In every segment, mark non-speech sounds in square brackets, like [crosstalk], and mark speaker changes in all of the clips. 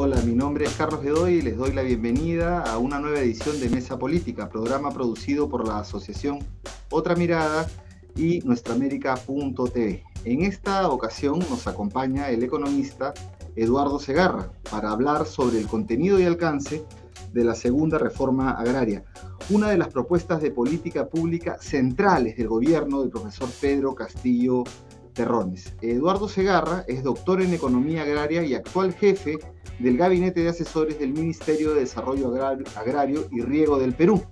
Speaker 1: Hola, mi nombre es Carlos Bedoy y les doy la bienvenida a una nueva edición de Mesa Política, programa producido por la asociación Otra Mirada y nuestraamérica.tv. En esta ocasión nos acompaña el economista Eduardo Segarra para hablar sobre el contenido y alcance de la segunda reforma agraria, una de las propuestas de política pública centrales del gobierno del profesor Pedro Castillo Terrones. Eduardo Segarra es doctor en economía agraria y actual jefe del Gabinete de Asesores del Ministerio de Desarrollo Agrario y Riego del Perú.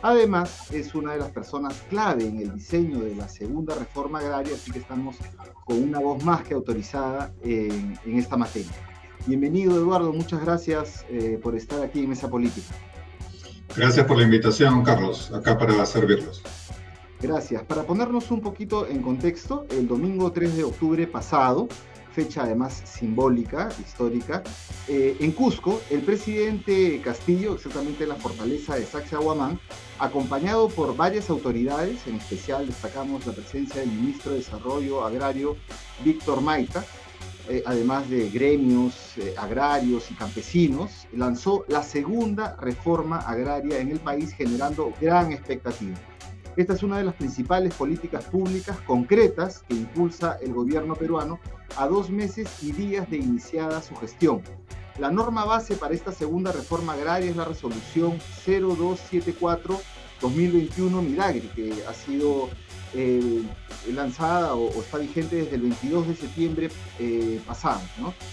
Speaker 1: Además, es una de las personas clave en el diseño de la segunda reforma agraria, así que estamos con una voz más que autorizada en, esta materia. Bienvenido, Eduardo, muchas gracias eh, por estar aquí en Mesa Política.
Speaker 2: Gracias por la invitación, Carlos, acá para servirlos.
Speaker 1: Gracias. Para ponernos un poquito en contexto, el domingo 3 de octubre pasado, fecha además simbólica, histórica. Eh, en Cusco, el presidente Castillo, exactamente en la fortaleza de Sacsayhuamán, acompañado por varias autoridades, en especial destacamos la presencia del ministro de Desarrollo Agrario, Víctor Maita, eh, además de gremios eh, agrarios y campesinos, lanzó la segunda reforma agraria en el país generando gran expectativa. Esta es una de las principales políticas públicas concretas que impulsa el gobierno peruano a dos meses y días de iniciada su gestión. La norma base para esta segunda reforma agraria es la resolución 0274-2021 Milagri, que ha sido eh, lanzada o, está vigente desde el 22 de septiembre eh, pasado,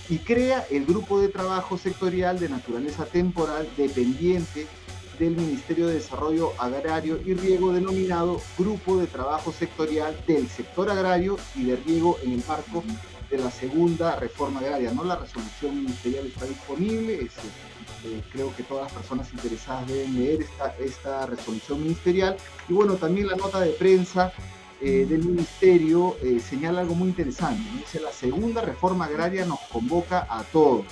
Speaker 1: y crea el grupo de trabajo sectorial de naturaleza temporal dependiente del Ministerio de Desarrollo Agrario y Riego denominado Grupo de Trabajo Sectorial del Sector Agrario y de Riego en el marco de la segunda reforma agraria. ¿no? La resolución ministerial está disponible, eh, creo que todas las personas interesadas deben leer esta, esta resolución ministerial. Y bueno, también la nota de prensa eh, del ministerio eh, señala algo muy interesante. Dice, la segunda reforma agraria nos convoca a todos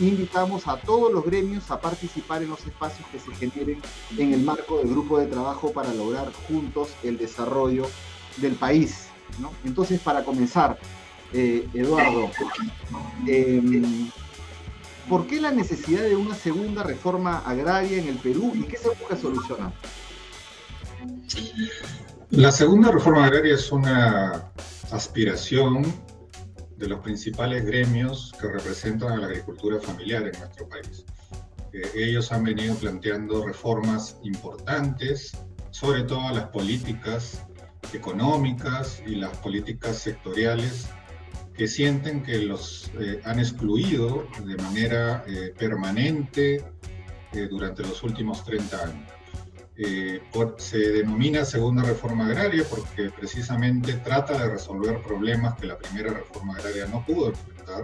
Speaker 1: invitamos a todos los gremios a participar en los espacios que se generen en el marco del grupo de trabajo para lograr juntos el desarrollo del país. Entonces, para comenzar, eh, Eduardo, em, ¿por qué la necesidad de una segunda reforma agraria en el Perú y qué se busca solucionar?
Speaker 2: La segunda reforma agraria es una aspiración de los principales gremios que representan a la agricultura familiar en nuestro país. Eh, ellos han venido planteando reformas importantes, sobre todo las políticas económicas y las políticas sectoriales que sienten que los eh, han excluido de manera eh, permanente durante los últimos 30 años. Eh, se denomina segunda reforma agraria porque precisamente trata de resolver problemas que la primera reforma agraria no pudo enfrentar,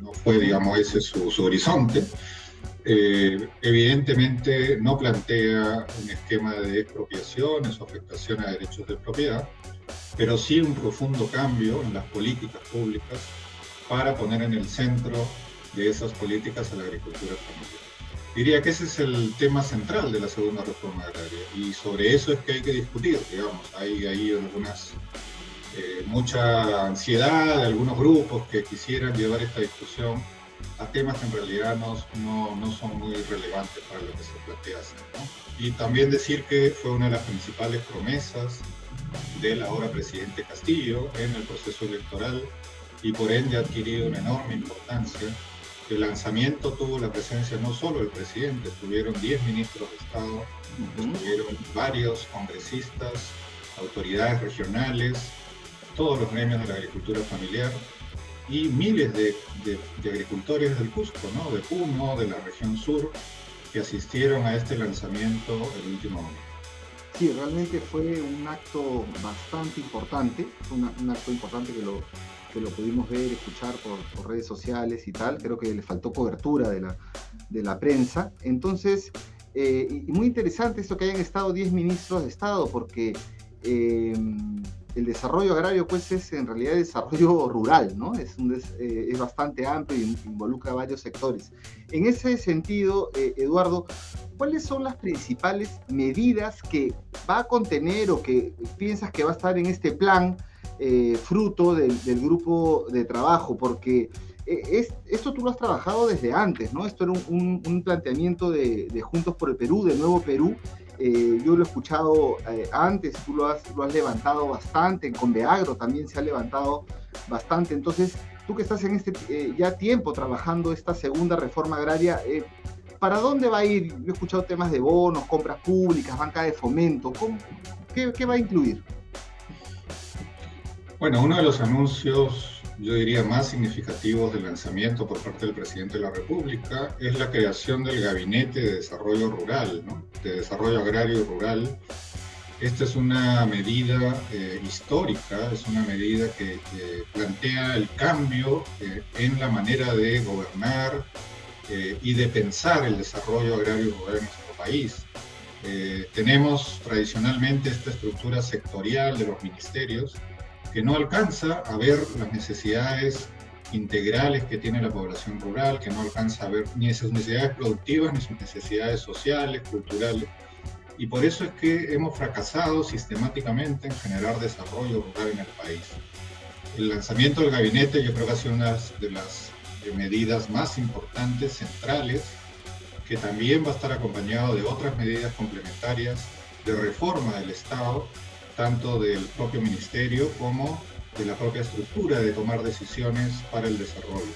Speaker 2: no, fue, digamos, ese su, horizonte. Eh, evidentemente no plantea un esquema de expropiaciones o afectación a derechos de propiedad, pero sí un profundo cambio en las políticas públicas para poner en el centro de esas políticas a la agricultura familiar. Diría que ese es el tema central de la segunda reforma agraria y sobre eso es que hay que discutir, digamos. Hay ahí algunas, eh, mucha ansiedad de algunos grupos que quisieran llevar esta discusión a temas que en realidad no, no, son muy relevantes para lo que se plantea hacer. Y también decir que fue una de las principales promesas del ahora presidente Castillo en el proceso electoral y por ende ha adquirido una enorme importancia el lanzamiento tuvo la presencia no solo del presidente, estuvieron 10 ministros de Estado, estuvieron varios congresistas, autoridades regionales, todos los gremios de la agricultura familiar y miles de, agricultores del Cusco, ¿no? de Puno, de la región sur, que asistieron a este lanzamiento el último año.
Speaker 1: Sí, realmente fue un acto bastante importante, un acto importante que lo, que lo pudimos ver, escuchar por, redes sociales y tal. Creo que le faltó cobertura de la, de la prensa. Entonces, eh, y muy interesante esto que hayan estado 10 ministros de Estado, porque eh, el desarrollo agrario pues es en realidad desarrollo [laughs] rural, ¿no? Es, eh, es bastante amplio y involucra varios sectores. En ese sentido, Eduardo, ¿cuáles son las principales medidas que va a contener o que piensas que va a estar en este plan? Eh, fruto del, grupo de trabajo, porque eh, es, esto tú lo has trabajado desde antes, ¿no? Esto era un, planteamiento de, Juntos por el Perú, de Nuevo Perú. Eh, yo lo he escuchado antes, tú lo has, levantado bastante, en Conveagro también se ha levantado bastante. Entonces, tú que estás en este ya tiempo trabajando esta segunda reforma agraria, ¿para dónde va a ir? Yo he escuchado temas de bonos, compras públicas, banca de fomento. qué va a incluir?
Speaker 2: Bueno, uno de los anuncios, yo diría, más significativos del lanzamiento por parte del presidente de la República es la creación del Gabinete de Desarrollo Rural, de Desarrollo Agrario y Rural. Esta es una medida eh, histórica, es una medida que, plantea el cambio eh, en la manera de gobernar eh, y de pensar el desarrollo agrario y rural en nuestro país. tenemos tradicionalmente esta estructura sectorial de los ministerios, que no alcanza a ver las necesidades integrales que tiene la población rural, que no alcanza a ver ni sus necesidades productivas ni sus necesidades sociales, culturales. Y por eso es que hemos fracasado sistemáticamente en generar desarrollo rural en el país. El lanzamiento del gabinete yo creo que ha sido una de las medidas más importantes, centrales, que también va a estar acompañado de otras medidas complementarias de reforma del Estado tanto del propio ministerio como de la propia estructura de tomar decisiones para el desarrollo.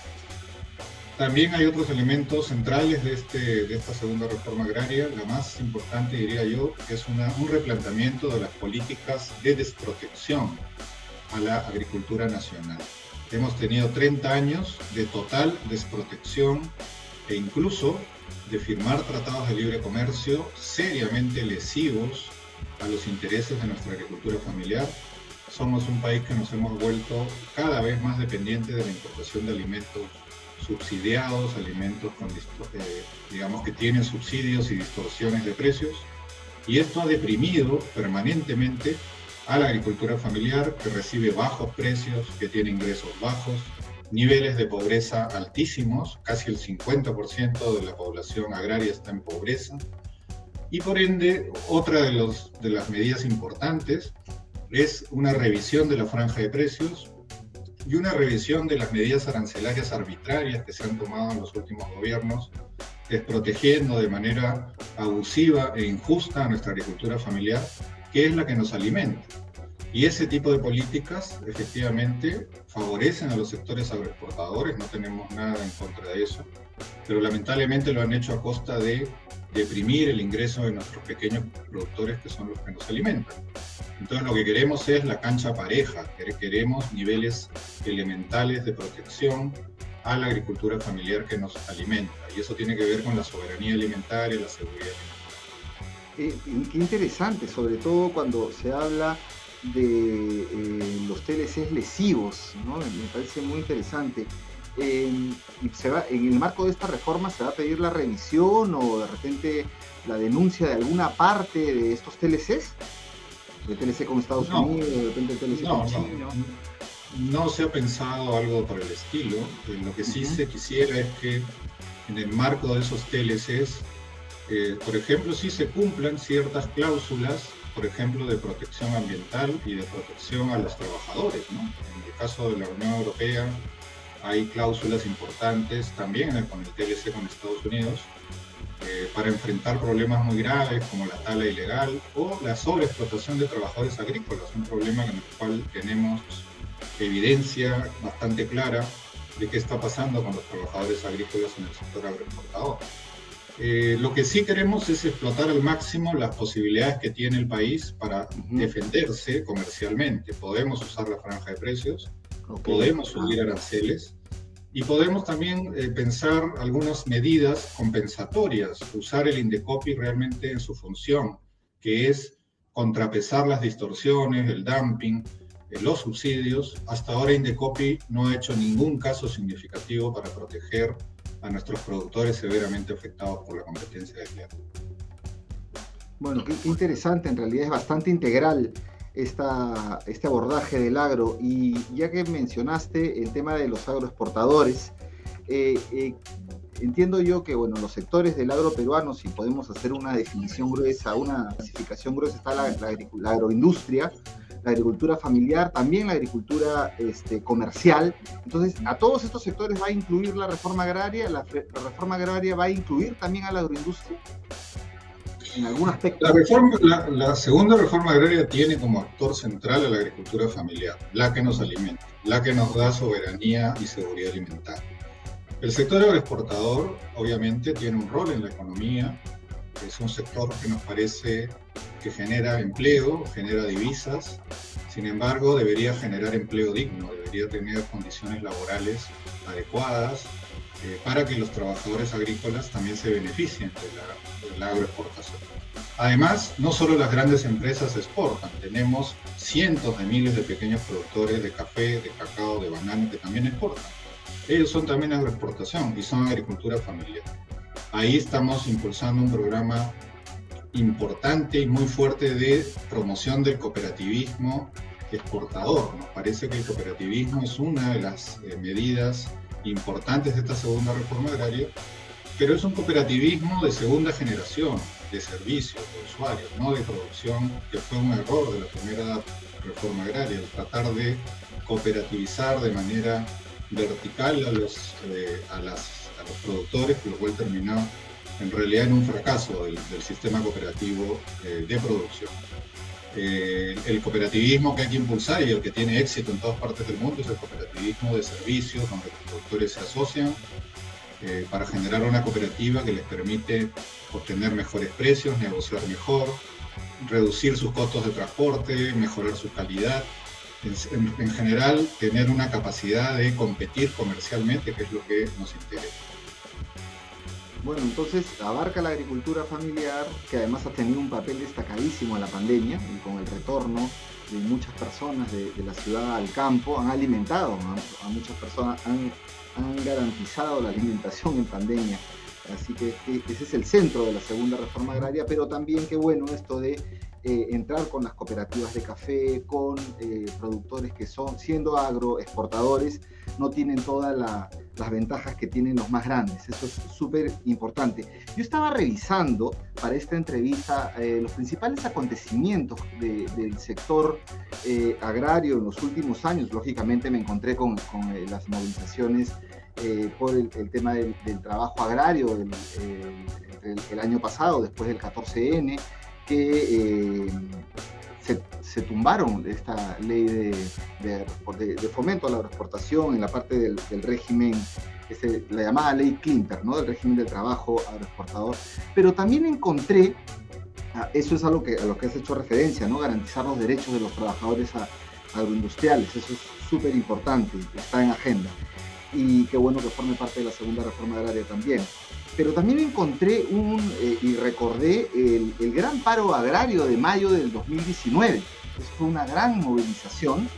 Speaker 2: También hay otros elementos centrales de, este, de esta segunda reforma agraria. La más importante, diría yo, es un replanteamiento de las políticas de desprotección a la agricultura nacional. Hemos tenido 30 años de total desprotección e incluso de firmar tratados de libre comercio seriamente lesivos a los intereses de nuestra agricultura familiar. Somos un país que nos hemos vuelto cada vez más dependientes de la importación de alimentos subsidiados, alimentos con, eh, digamos que tienen subsidios y distorsiones de precios. Y esto ha deprimido permanentemente a la agricultura familiar que recibe bajos precios, que tiene ingresos bajos, niveles de pobreza altísimos, casi el 50% de la población agraria está en pobreza, y por ende, otra de, las medidas importantes es una revisión de la franja de precios y una revisión de las medidas arancelarias arbitrarias que se han tomado en los últimos gobiernos, desprotegiendo de manera abusiva e injusta a nuestra agricultura familiar, que es la que nos alimenta. Y ese tipo de políticas efectivamente favorecen a los sectores agroexportadores, no tenemos nada en contra de eso, pero lamentablemente lo han hecho a costa de deprimir el ingreso de nuestros pequeños productores que son los que nos alimentan. Entonces lo que queremos es la cancha pareja, queremos niveles elementales de protección a la agricultura familiar que nos alimenta y eso tiene que ver con la soberanía alimentaria, la seguridad.
Speaker 1: Eh, qué interesante, sobre todo cuando se habla de eh, los TLCs lesivos, ¿no? me parece muy interesante se va, en el marco de esta reforma se va a pedir la revisión o de repente la denuncia de alguna parte de estos TLCs, de TLC con Estados Unidos, de repente TLC
Speaker 2: no, con China. No, se ha pensado algo por el estilo. Eh, lo que sí se quisiera es que en el marco de esos TLCs, eh, por ejemplo, sí se cumplan ciertas cláusulas, por ejemplo, de protección ambiental y de protección a los trabajadores. En el caso de la Unión Europea, hay cláusulas importantes también con el TLC con Estados Unidos eh, para enfrentar problemas muy graves como la tala ilegal o la sobreexplotación de trabajadores agrícolas, un problema en el cual tenemos evidencia bastante clara de qué está pasando con los trabajadores agrícolas en el sector agroexportador. Eh, lo que sí queremos es explotar al máximo las posibilidades que tiene el país para defenderse comercialmente. Podemos usar la franja de precios, podemos subir aranceles y podemos también eh, pensar algunas medidas compensatorias, usar el Indecopi realmente en su función, que es contrapesar las distorsiones, el dumping, eh, los subsidios. Hasta ahora Indecopi no ha hecho ningún caso significativo para proteger a nuestros productores severamente afectados por la competencia desleal.
Speaker 1: Bueno, qué, interesante, en realidad es bastante integral esta, este abordaje del agro. Y ya que mencionaste el tema de los agroexportadores, eh, eh, entiendo yo que bueno, los sectores del agro peruano, si podemos hacer una definición gruesa, una clasificación gruesa, está la, agroindustria, la agricultura familiar, también la agricultura este, comercial. Entonces, a todos estos sectores va a incluir la reforma agraria, la, reforma agraria va a incluir también a la agroindustria. En algún aspecto.
Speaker 2: La, reforma, la, segunda reforma agraria tiene como actor central a la agricultura familiar, la que nos alimenta, la que nos da soberanía y seguridad alimentaria. El sector agroexportador, obviamente, tiene un rol en la economía, es un sector que nos parece que genera empleo, genera divisas, sin embargo debería generar empleo digno, debería tener condiciones laborales adecuadas eh, para que los trabajadores agrícolas también se beneficien de la, agroexportación. Además, no solo las grandes empresas exportan, tenemos cientos de miles de pequeños productores de café, de cacao, de banano que también exportan. Ellos son también agroexportación y son agricultura familiar. Ahí estamos impulsando un programa importante y muy fuerte de promoción del cooperativismo exportador. Nos parece que el cooperativismo es una de las eh, medidas importantes de esta segunda reforma agraria, pero es un cooperativismo de segunda generación, de servicios, de usuarios, no de producción, que fue un error de la primera reforma agraria, el tratar de cooperativizar de manera vertical a los, eh, a, los productores, lo cual terminó en realidad en un fracaso del, sistema cooperativo eh, de producción. Eh, el cooperativismo que hay que impulsar y el que tiene éxito en todas partes del mundo es el cooperativismo de servicios, donde los productores se asocian para generar una cooperativa que les permite obtener mejores precios, negociar mejor, reducir sus costos de transporte, mejorar su calidad en, general tener una capacidad de competir comercialmente, que es lo que nos interesa.
Speaker 1: Bueno, entonces abarca la agricultura familiar, que además ha tenido un papel destacadísimo en la pandemia y con el retorno de muchas personas de, la ciudad al campo, han alimentado a, muchas personas, han, garantizado la alimentación en pandemia. Así que ese es el centro de la segunda reforma agraria, pero también qué bueno esto de eh, entrar con las cooperativas de café, con eh, productores que son, siendo agroexportadores, no tienen todas las ventajas que tienen los más grandes. Eso es súper importante. Yo estaba revisando para esta entrevista eh, los principales acontecimientos del sector agrario en los últimos años. Lógicamente me encontré con, las movilizaciones por el, tema del, trabajo agrario el, año pasado, después del 14N, que se, tumbaron esta ley de, fomento a la agroexportación en la parte del, régimen, que la llamada ley Klimper, ¿no? del régimen del trabajo agroexportador. Pero también encontré, ah, eso es algo que, a lo que has hecho referencia, ¿no? garantizar los derechos de los trabajadores agroindustriales, eso es súper importante, está en agenda. Y qué bueno que forme parte de la segunda reforma agraria también pero también encontré un, eh, y recordé el, gran paro agrario de mayo del 2019. fue una gran movilización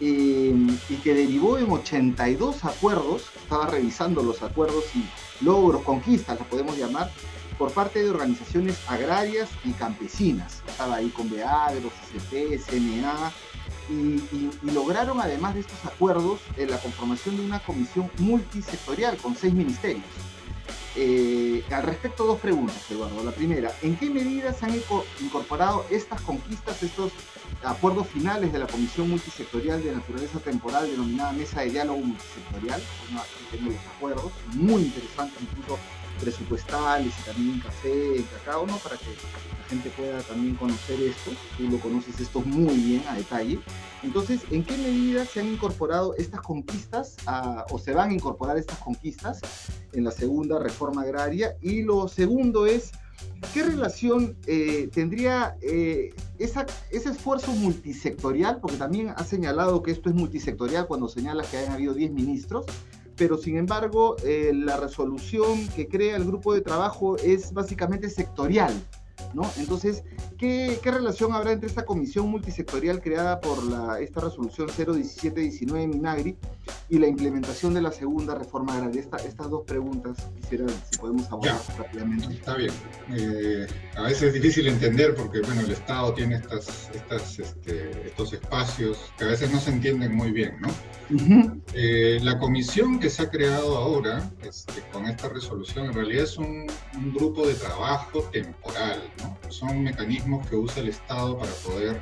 Speaker 1: eh, y que derivó en 82 acuerdos, estaba revisando los acuerdos y logros, conquistas, las podemos llamar, por parte de organizaciones agrarias y campesinas. Estaba ahí con Beagro, CCP, CNA, y, lograron además de estos acuerdos eh, la conformación de una comisión multisectorial con seis ministerios. Eh, al respecto, dos preguntas, Eduardo. La primera, ¿en qué medida se han incorporado estas conquistas, estos acuerdos finales de la Comisión Multisectorial de Naturaleza Temporal, denominada Mesa de Diálogo Multisectorial? Tenemos los acuerdos, muy interesantes, incluso presupuestales y también en café, en cacao, ¿no? Para que gente pueda también conocer esto. Tú lo conoces esto muy bien a detalle. Entonces, ¿en qué medida se han incorporado estas conquistas o se van a incorporar estas conquistas en la segunda reforma agraria? Y lo segundo es, ¿qué relación eh, tendría eh, ese esfuerzo multisectorial? Porque también ha señalado que esto es multisectorial cuando señala que hayan habido 10 ministros pero sin embargo eh, la resolución que crea el grupo de trabajo es básicamente sectorial. Entonces, ¿qué, relación habrá entre esta comisión multisectorial creada por la, esta resolución 01719 Minagri y la implementación de la segunda reforma agraria? estas dos preguntas quisiera si podemos abordar rápidamente.
Speaker 2: Está bien. Eh, a veces es difícil entender porque, bueno, el Estado tiene estas, estas, este, estos espacios que a veces no se entienden muy bien, ¿no? Eh, la comisión que se ha creado ahora este, con esta resolución en realidad es un, un grupo de trabajo temporal, son mecanismos que usa el Estado para poder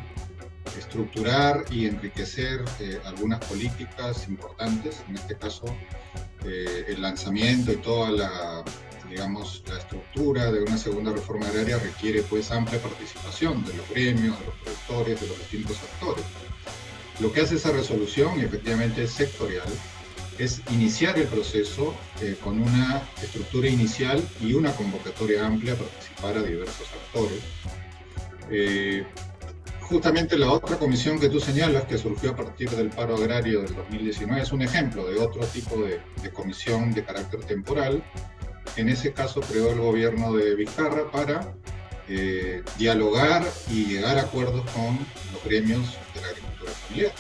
Speaker 2: estructurar y enriquecer eh, algunas políticas importantes, en este caso eh, el lanzamiento y toda la, digamos, la estructura de una segunda reforma agraria requiere pues amplia participación de los gremios, de los productores, de los distintos actores. Lo que hace esa resolución, efectivamente es sectorial, es iniciar el proceso eh, con una estructura inicial y una convocatoria amplia a participar a diversos actores. Eh, justamente la otra comisión que tú señalas, que surgió a partir del paro agrario del 2019, es un ejemplo de otro tipo de, comisión de carácter temporal. En ese caso creó el gobierno de Vizcarra para eh, dialogar y llegar a acuerdos con los gremios de la agricultura familiar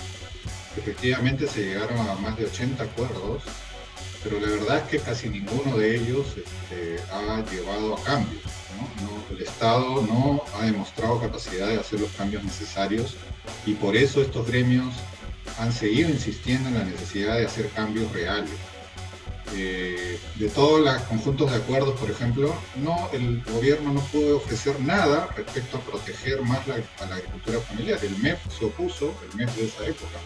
Speaker 2: efectivamente se llegaron a más de 80 acuerdos, pero la verdad es que casi ninguno de ellos este, ha llevado a cambios. el Estado no ha demostrado capacidad de hacer los cambios necesarios y por eso estos gremios han seguido insistiendo en la necesidad de hacer cambios reales. Eh, de todos los conjuntos de acuerdos, por ejemplo, no, el gobierno no pudo ofrecer nada respecto a proteger más a la agricultura familiar. El MEF se opuso, el MEF de esa época,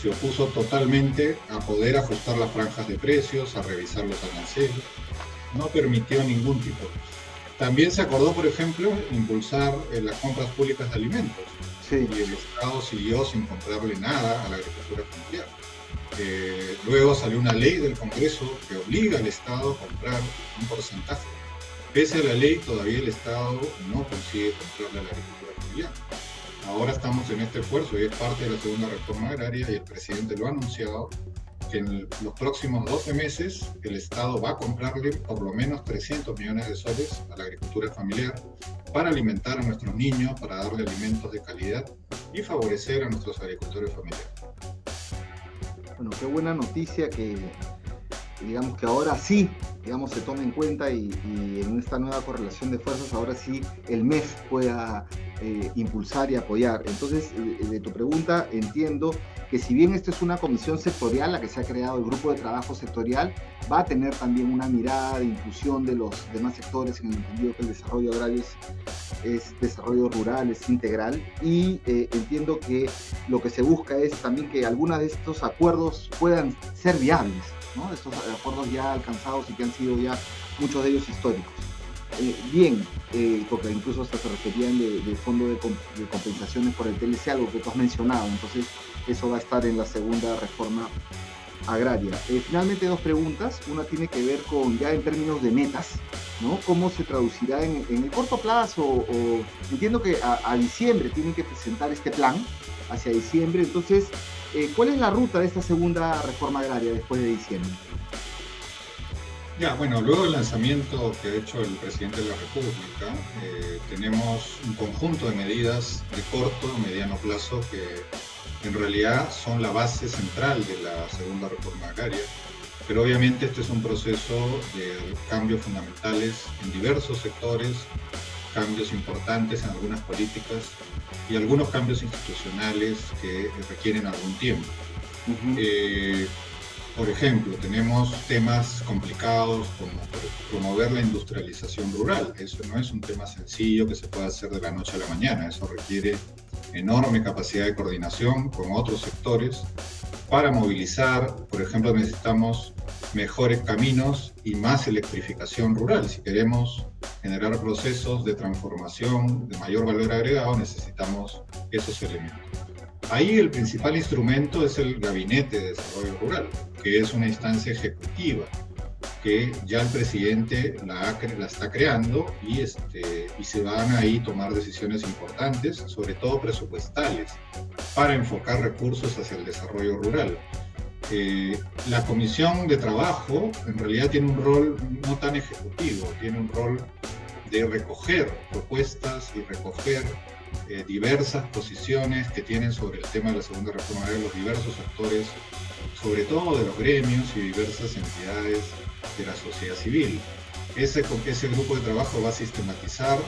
Speaker 2: se opuso totalmente a poder ajustar las franjas de precios, a revisar los aranceles, no permitió ningún tipo. También se acordó, por ejemplo, impulsar eh, las compras públicas de alimentos y el Estado siguió sin comprarle nada a la agricultura familiar. Eh, luego salió una ley del Congreso que obliga al Estado a comprar un porcentaje. Pese a la ley, todavía el Estado no consigue comprarle a la agricultura familiar. Ahora estamos en este esfuerzo y es parte de la segunda reforma agraria y el presidente lo ha anunciado que en los próximos 12 meses el Estado va a comprarle por lo menos 300 millones de soles a la agricultura familiar para alimentar a nuestros niños, para darle alimentos de calidad y favorecer a nuestros agricultores familiares.
Speaker 1: Bueno, qué buena noticia que digamos que ahora sí, digamos, se tome en cuenta y, en esta nueva correlación de fuerzas, ahora sí el MEF pueda eh, impulsar y apoyar. Entonces, eh, de tu pregunta, entiendo que si bien esto es una comisión sectorial, la que se ha creado el grupo de trabajo sectorial, va a tener también una mirada de inclusión de los demás sectores en el entendido que el desarrollo agrario es, desarrollo rural, es integral. Y eh, entiendo que lo que se busca es también que algunos de estos acuerdos puedan ser viables estos acuerdos ya alcanzados y que han sido ya muchos de ellos históricos. Eh, bien, eh, porque incluso hasta se referían de, fondo de, compensaciones por el TLC, algo que tú has mencionado, entonces eso va a estar en la segunda reforma agraria. Eh, finalmente dos preguntas, una tiene que ver con ya en términos de metas, ¿no? ¿Cómo se traducirá en, el corto plazo? Entiendo que a, diciembre tienen que presentar este plan, hacia diciembre, entonces eh, ¿Cuál es la ruta de esta segunda reforma agraria después de diciembre?
Speaker 2: Ya, bueno, luego del lanzamiento que ha hecho el presidente de la República, eh, tenemos un conjunto de medidas de corto mediano plazo que en realidad son la base central de la segunda reforma agraria. Pero obviamente este es un proceso de cambios fundamentales en diversos sectores, cambios importantes en algunas políticas y algunos cambios institucionales que requieren algún tiempo. Eh, por ejemplo, tenemos temas complicados como promover la industrialización rural. Eso no es un tema sencillo que se pueda hacer de la noche a la mañana. Eso requiere enorme capacidad de coordinación con otros sectores para movilizar. Por ejemplo, necesitamos mejores caminos y más electrificación rural. Si queremos generar procesos de transformación de mayor valor agregado, necesitamos esos elementos. Ahí el principal instrumento es el Gabinete de Desarrollo Rural, que es una instancia ejecutiva que ya el presidente la, la está creando y, este, y se van ahí a tomar decisiones importantes, sobre todo presupuestales, para enfocar recursos hacia el desarrollo rural. Eh, la comisión de trabajo en realidad tiene un rol no tan ejecutivo, tiene un rol de recoger propuestas y recoger eh, diversas posiciones que tienen sobre el tema de la segunda reforma de los diversos actores, sobre todo de los gremios y diversas entidades de la sociedad civil. Ese, ese grupo de trabajo va a sistematizar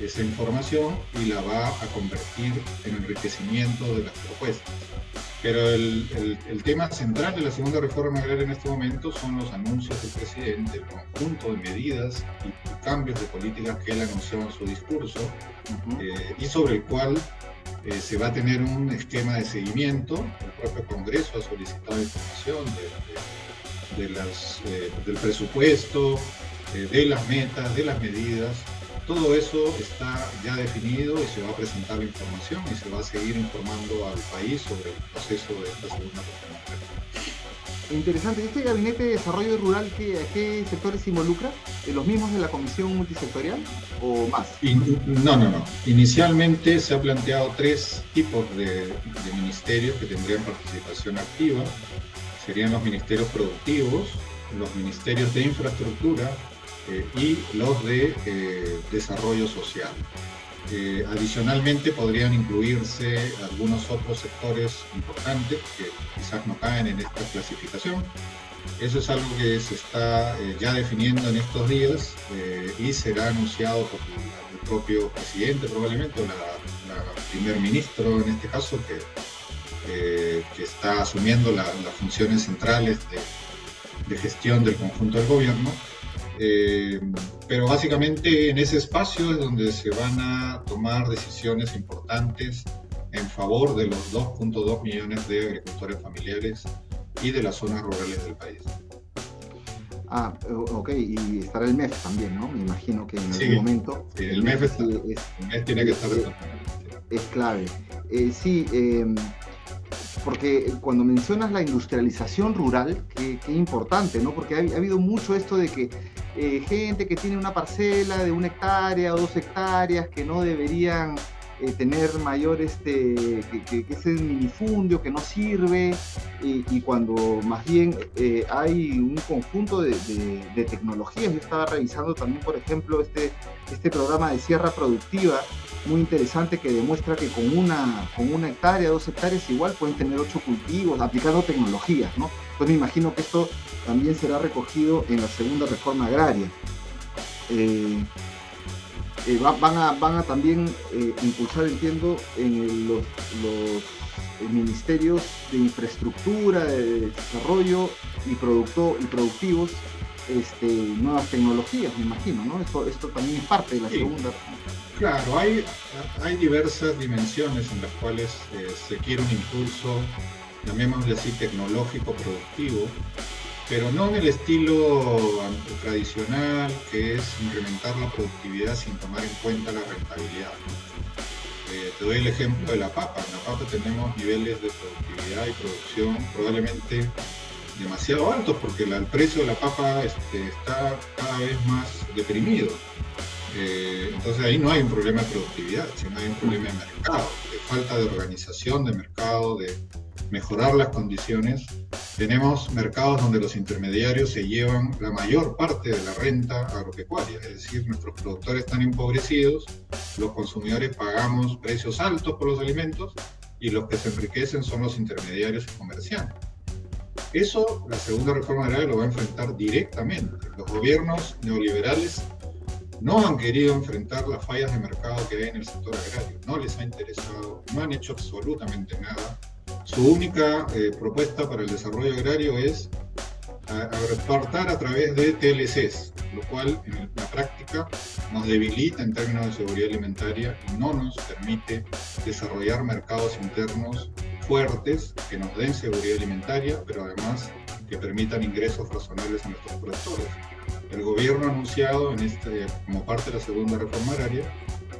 Speaker 2: esa información y la va a convertir en enriquecimiento de las propuestas. Pero el, el, tema central de la segunda reforma agraria en este momento son los anuncios del presidente, el conjunto de medidas y, cambios de políticas que él anunció en su discurso eh, y sobre el cual eh, se va a tener un esquema de seguimiento. Propio Congreso ha solicitado información de, de, las, eh, del presupuesto, de las metas, de las medidas. Todo eso está ya definido y se va a presentar la información y se va a seguir informando al país sobre el proceso de esta segunda
Speaker 1: Interesante. ¿Este gabinete de desarrollo rural qué, a qué sectores involucra? ¿Los mismos de la comisión multisectorial o más?
Speaker 2: no, no, no. Inicialmente se ha planteado tres tipos de, de ministerios que tendrían participación activa. Serían los ministerios productivos, los ministerios de infraestructura eh, y los de eh, desarrollo social. Eh, adicionalmente podrían incluirse algunos otros sectores importantes que quizás no caen en esta clasificación. Eso es algo que se está ya definiendo en estos días y será anunciado por el propio presidente probablemente, o la, primer ministro en este caso, que, está asumiendo las funciones centrales de gestión del conjunto del gobierno eh, pero básicamente en ese espacio es donde se van a tomar decisiones importantes en favor de los 2.2 millones de agricultores familiares y de las zonas rurales del país.
Speaker 1: Ah, ok, y estará el MEF también, ¿no? Me imagino que en algún momento.
Speaker 2: Sí, el, MEF, es, tiene que estar.
Speaker 1: Es, clave. Eh, sí, em, porque cuando mencionas la industrialización rural, qué, importante, ¿no? Porque ha, habido mucho esto de que eh, gente que tiene una parcela de una hectárea o dos hectáreas que no deberían eh, tener mayor, este, que, que, el minifundio, que no sirve, y, cuando más bien eh, hay un conjunto de, de, tecnologías. Yo estaba revisando también, por ejemplo, este, este programa de sierra productiva, muy interesante que demuestra que con una, con una hectárea, dos hectáreas igual pueden tener ocho cultivos, aplicando tecnologías, ¿no? Entonces me imagino que esto también será recogido en la segunda reforma agraria. Eh, eh, van, a, van a también eh, impulsar, entiendo, en los, ministerios de infraestructura, de desarrollo y, producto, y productivos este, nuevas tecnologías, me imagino, ¿no? Esto, esto también es parte de la segunda.
Speaker 2: Claro, hay, hay diversas dimensiones en las cuales eh, se quiere un impulso, llamémosle así, tecnológico productivo, pero no en el estilo tradicional, que es incrementar la productividad sin tomar en cuenta la rentabilidad. Eh, te doy el ejemplo de la papa. En la papa tenemos niveles de productividad y producción probablemente demasiado altos porque el precio de la papa este, está cada vez más deprimido. Eh, entonces ahí no hay un problema de productividad, sino hay un problema de mercado, de falta de organización de mercado, de mejorar las condiciones. Tenemos mercados donde los intermediarios se llevan la mayor parte de la renta agropecuaria, es decir, nuestros productores están empobrecidos, los consumidores pagamos precios altos por los alimentos y los que se enriquecen son los intermediarios y comerciantes. Eso la segunda reforma agraria lo va a enfrentar directamente. Los gobiernos neoliberales no han querido enfrentar las fallas de mercado que hay en el sector agrario, no les ha interesado, no han hecho absolutamente nada. Su única eh, propuesta para el desarrollo agrario es repartar a través de TLCs, lo cual en la práctica nos debilita en términos de seguridad alimentaria y no nos permite desarrollar mercados internos fuertes que nos den seguridad alimentaria, pero además que permitan ingresos razonables a nuestros productores. El gobierno ha anunciado este, como parte de la segunda reforma agraria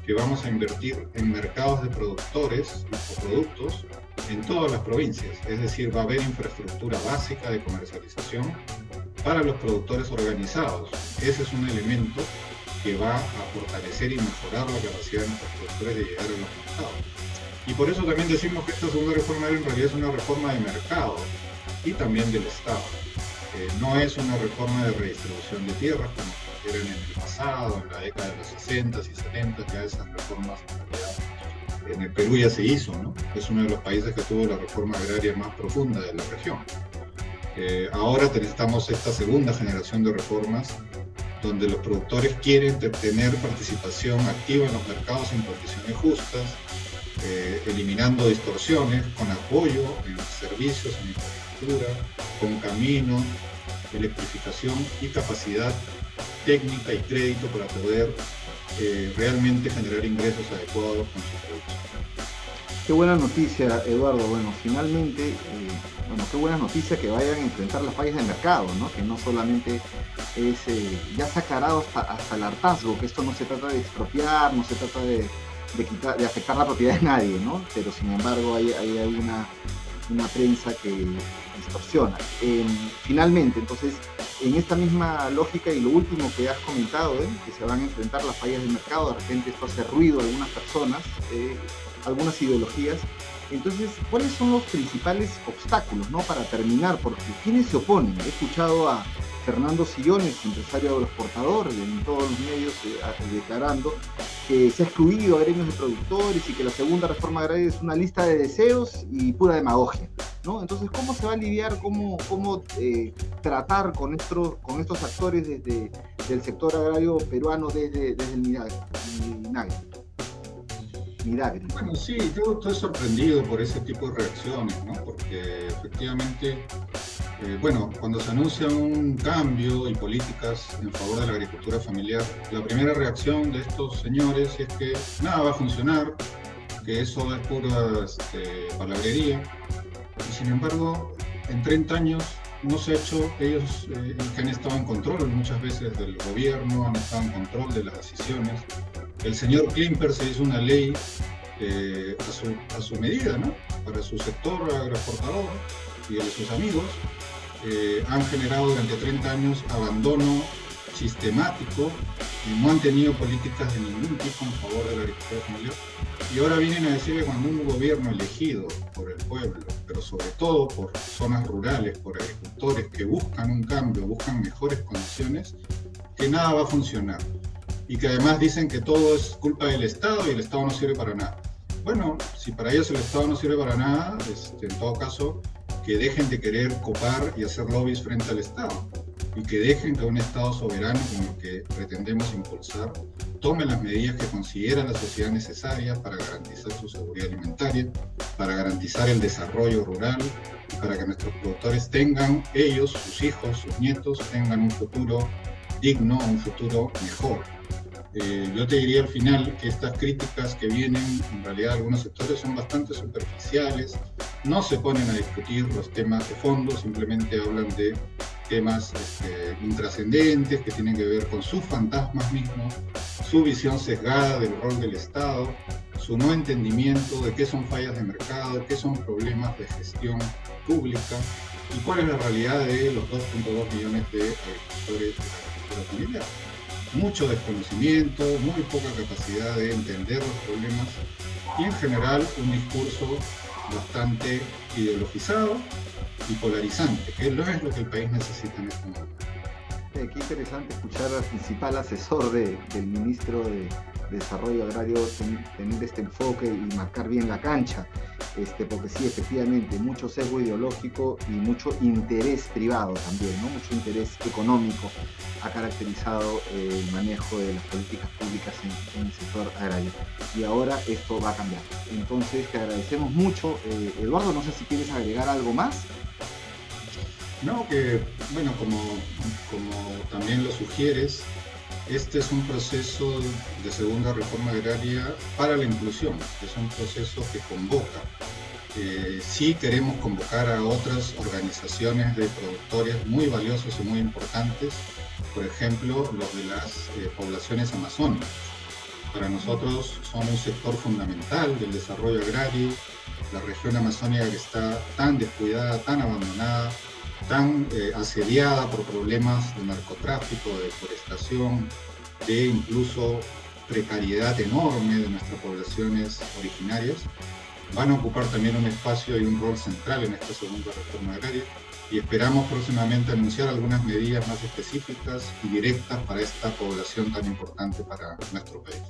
Speaker 2: que vamos a invertir en mercados de productores o productos en todas las provincias, es decir, va a haber infraestructura básica de comercialización para los productores organizados. Ese es un elemento que va a fortalecer y mejorar la capacidad de nuestros productores de llegar a los mercados. Y por eso también decimos que esta segunda reforma en realidad es una reforma de mercado y también del Estado. Eh, no es una reforma de redistribución de tierras como eran en el pasado, en la década de los 60 y 70, ya esas reformas en el Perú ya se hizo, ¿no? Es uno de los países que tuvo la reforma agraria más profunda de la región. Eh, ahora necesitamos esta segunda generación de reformas donde los productores quieren tener participación activa en los mercados en condiciones justas, eh, eliminando distorsiones, con apoyo en servicios en infraestructura, con caminos, electrificación y capacidad técnica y crédito para poder eh, realmente generar ingresos adecuados con sus productos.
Speaker 1: Qué buena noticia, Eduardo. Bueno, finalmente, eh, bueno, qué buena noticia que vayan a enfrentar las fallas de mercado, ¿no? Que no solamente es, ya se ha hasta, el hartazgo, que esto no se trata de expropiar, no se trata de, quitar, de afectar la propiedad de nadie, ¿no? Pero sin embargo hay, hay una, una prensa que distorsiona. finalmente, entonces, en esta misma lógica y lo último que has comentado, ¿eh? que se van a enfrentar las fallas del mercado, de repente esto hace ruido a algunas personas, eh, algunas ideologías. Entonces, ¿cuáles son los principales obstáculos ¿no? para terminar? Porque ¿quiénes se oponen? He escuchado a Fernando Sillones, empresario portadores, en todos los medios eh, declarando que se ha excluido a gremios de productores y que la segunda reforma agraria es una lista de deseos y pura demagogia. ¿no? Entonces, ¿cómo se va a lidiar, cómo, cómo eh, tratar con estos, con estos actores desde del sector agrario peruano desde, desde el Minagri?
Speaker 2: Bueno, sí, yo estoy sorprendido por ese tipo de reacciones, ¿no? porque efectivamente bueno, cuando se anuncia un cambio y políticas en favor de la agricultura familiar, la primera reacción de estos señores es que nada va a funcionar, que eso es pura este, palabrería. Y sin embargo, en 30 años no se ha hecho, ellos eh, que han estado en control muchas veces del gobierno, han estado en control de las decisiones. El señor Klimper se hizo una ley eh, a, su, a, su, medida, ¿no? Para su sector agroexportador y de sus amigos, eh, han generado durante 30 años abandono sistemático y no han tenido políticas de ningún tipo en favor de la agricultura familiar. Y ahora vienen a decir que cuando un gobierno elegido por el pueblo, pero sobre todo por zonas rurales, por agricultores que buscan un cambio, buscan mejores condiciones, que nada va a funcionar. Y que además dicen que todo es culpa del Estado y el Estado no sirve para nada. Bueno, si para ellos el Estado no sirve para nada, este, en todo caso, que dejen de querer copar y hacer lobbies frente al Estado y que dejen que un Estado soberano como el que pretendemos impulsar tome las medidas que considera la sociedad necesarias para garantizar su seguridad alimentaria, para garantizar el desarrollo rural para que nuestros productores tengan, ellos, sus hijos, sus nietos, tengan un futuro digno, un futuro mejor. Eh, yo te diría al final que estas críticas que vienen, en realidad algunos sectores son bastante superficiales, no se ponen a discutir los temas de fondo, simplemente hablan de temas este, intrascendentes que tienen que ver con sus fantasmas mismos, su visión sesgada del rol del Estado, su no entendimiento de qué son fallas de mercado, qué son problemas de gestión pública y cuál es la realidad de los 2.2 millones de agricultores de la familia mucho desconocimiento, muy poca capacidad de entender los problemas y en general un discurso bastante ideologizado y polarizante, que no es lo que el país necesita en este momento.
Speaker 1: Qué interesante escuchar al principal asesor del ministro de, Desarrollo Agrario tener este enfoque y marcar bien la cancha, este, porque sí, efectivamente, mucho sesgo ideológico y mucho interés privado también, ¿no? mucho interés económico ha caracterizado el manejo de las políticas públicas en, el sector agrario. Y ahora esto va a cambiar. Entonces, te agradecemos mucho. Eh, Eduardo, no sé si quieres agregar algo más.
Speaker 2: No, que bueno, como, como también lo sugieres, este es un proceso de segunda reforma agraria para la inclusión, es un proceso que convoca. Eh, sí queremos convocar a otras organizaciones de productores muy valiosos y muy importantes, por ejemplo, los de las eh, poblaciones amazónicas. Para nosotros son un sector fundamental del desarrollo agrario, la región amazónica que está tan descuidada, tan abandonada, tan eh, asediada por problemas de narcotráfico, de deforestación, de incluso precariedad enorme de nuestras poblaciones originarias, van a ocupar también un espacio y un rol central en esta segunda reforma agraria y esperamos próximamente anunciar algunas medidas más específicas y directas para esta población tan importante para nuestro país.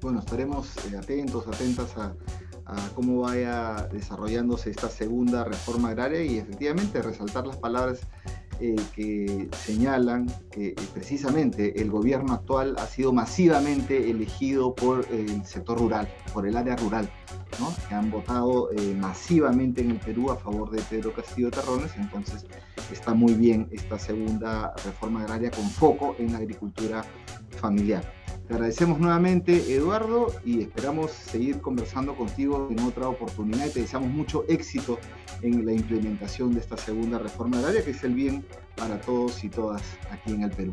Speaker 1: Bueno, estaremos eh, atentos, atentas a, a cómo vaya desarrollándose esta segunda reforma agraria y efectivamente resaltar las palabras eh, que señalan que eh, precisamente el gobierno actual ha sido masivamente elegido por el sector rural, por el área rural, que han votado eh, masivamente en el Perú a favor de Pedro Castillo Terrones, entonces está muy bien esta segunda reforma agraria con foco en la agricultura familiar. Te agradecemos nuevamente, Eduardo, y esperamos seguir conversando contigo en otra oportunidad y te deseamos mucho éxito en la implementación de esta segunda reforma agraria, que es el bien para todos y todas aquí en el Perú.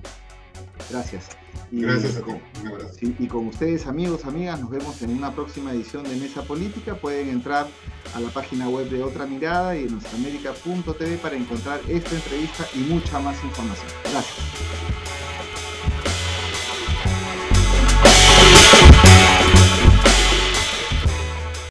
Speaker 1: Gracias.
Speaker 2: Y, Gracias a
Speaker 1: ti. y con ustedes, amigos, amigas, nos vemos en una próxima edición de Mesa Política. Pueden entrar a la página web de Otra Mirada y en nuestraamérica.tv para encontrar esta entrevista y mucha más información. Gracias.